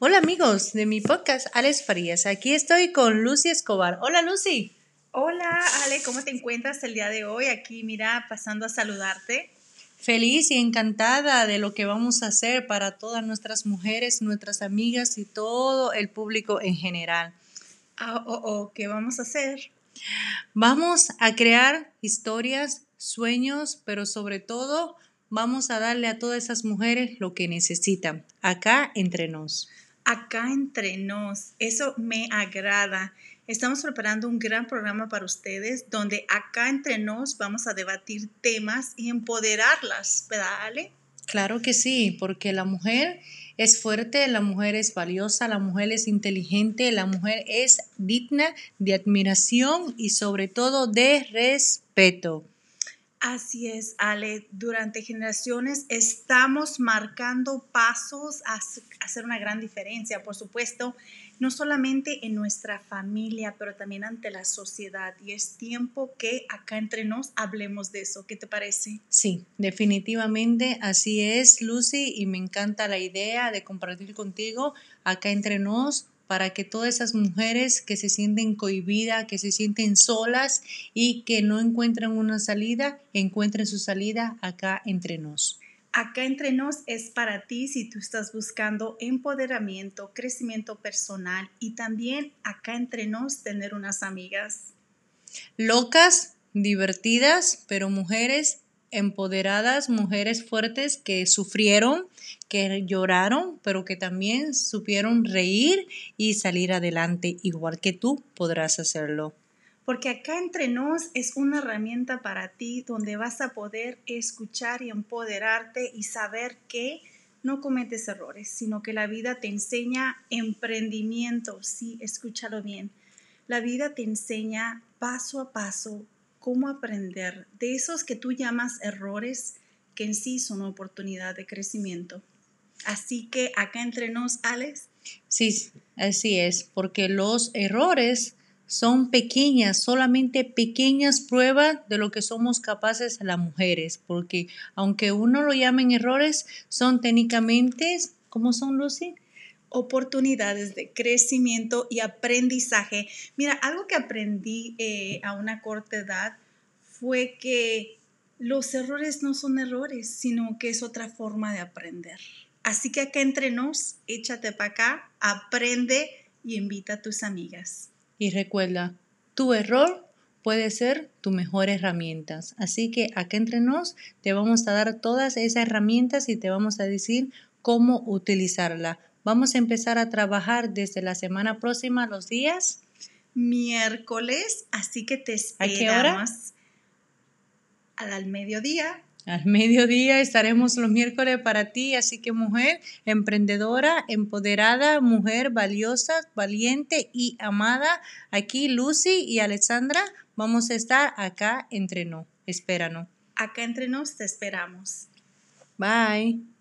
Hola amigos de mi podcast Alex Farías. Aquí estoy con Lucy Escobar. Hola Lucy. Hola Ale, ¿cómo te encuentras el día de hoy? Aquí mira, pasando a saludarte. Feliz y encantada de lo que vamos a hacer para todas nuestras mujeres, nuestras amigas y todo el público en general. Ah, oh, oh, ¿Qué vamos a hacer? Vamos a crear historias, sueños, pero sobre todo vamos a darle a todas esas mujeres lo que necesitan, acá entre nos. Acá entre nos, eso me agrada. Estamos preparando un gran programa para ustedes donde acá entre nos vamos a debatir temas y empoderarlas, ¿verdad? Claro que sí, porque la mujer es fuerte, la mujer es valiosa, la mujer es inteligente, la mujer es digna de admiración y sobre todo de respeto. Así es, Ale. Durante generaciones estamos marcando pasos a hacer una gran diferencia, por supuesto, no solamente en nuestra familia, pero también ante la sociedad. Y es tiempo que acá entre nos hablemos de eso. ¿Qué te parece? Sí, definitivamente así es, Lucy, y me encanta la idea de compartir contigo acá entre nos para que todas esas mujeres que se sienten cohibidas, que se sienten solas y que no encuentran una salida, encuentren su salida acá entre nos. Acá entre nos es para ti si tú estás buscando empoderamiento, crecimiento personal y también acá entre nos tener unas amigas. Locas, divertidas, pero mujeres empoderadas, mujeres fuertes que sufrieron, que lloraron, pero que también supieron reír y salir adelante, igual que tú podrás hacerlo. Porque acá entre nos es una herramienta para ti donde vas a poder escuchar y empoderarte y saber que no cometes errores, sino que la vida te enseña emprendimiento. Sí, escúchalo bien. La vida te enseña paso a paso cómo aprender de esos que tú llamas errores, que en sí son oportunidad de crecimiento. Así que acá entre nos, Alex. Sí, así es, porque los errores son pequeñas, solamente pequeñas pruebas de lo que somos capaces las mujeres, porque aunque uno lo llamen errores, son técnicamente, ¿cómo son, Lucy? Oportunidades de crecimiento y aprendizaje. Mira, algo que aprendí eh, a una corta edad fue que los errores no son errores, sino que es otra forma de aprender. Así que acá entre nos, échate para acá, aprende y invita a tus amigas. Y recuerda, tu error puede ser tu mejor herramienta. Así que acá entre nos te vamos a dar todas esas herramientas y te vamos a decir cómo utilizarla. Vamos a empezar a trabajar desde la semana próxima, los días miércoles, así que te esperamos. ¿A qué hora? Al mediodía. Al mediodía estaremos los miércoles para ti, así que mujer emprendedora, empoderada, mujer valiosa, valiente y amada, aquí Lucy y Alexandra vamos a estar acá entre nos. Espéranos. Acá entre nos te esperamos. Bye.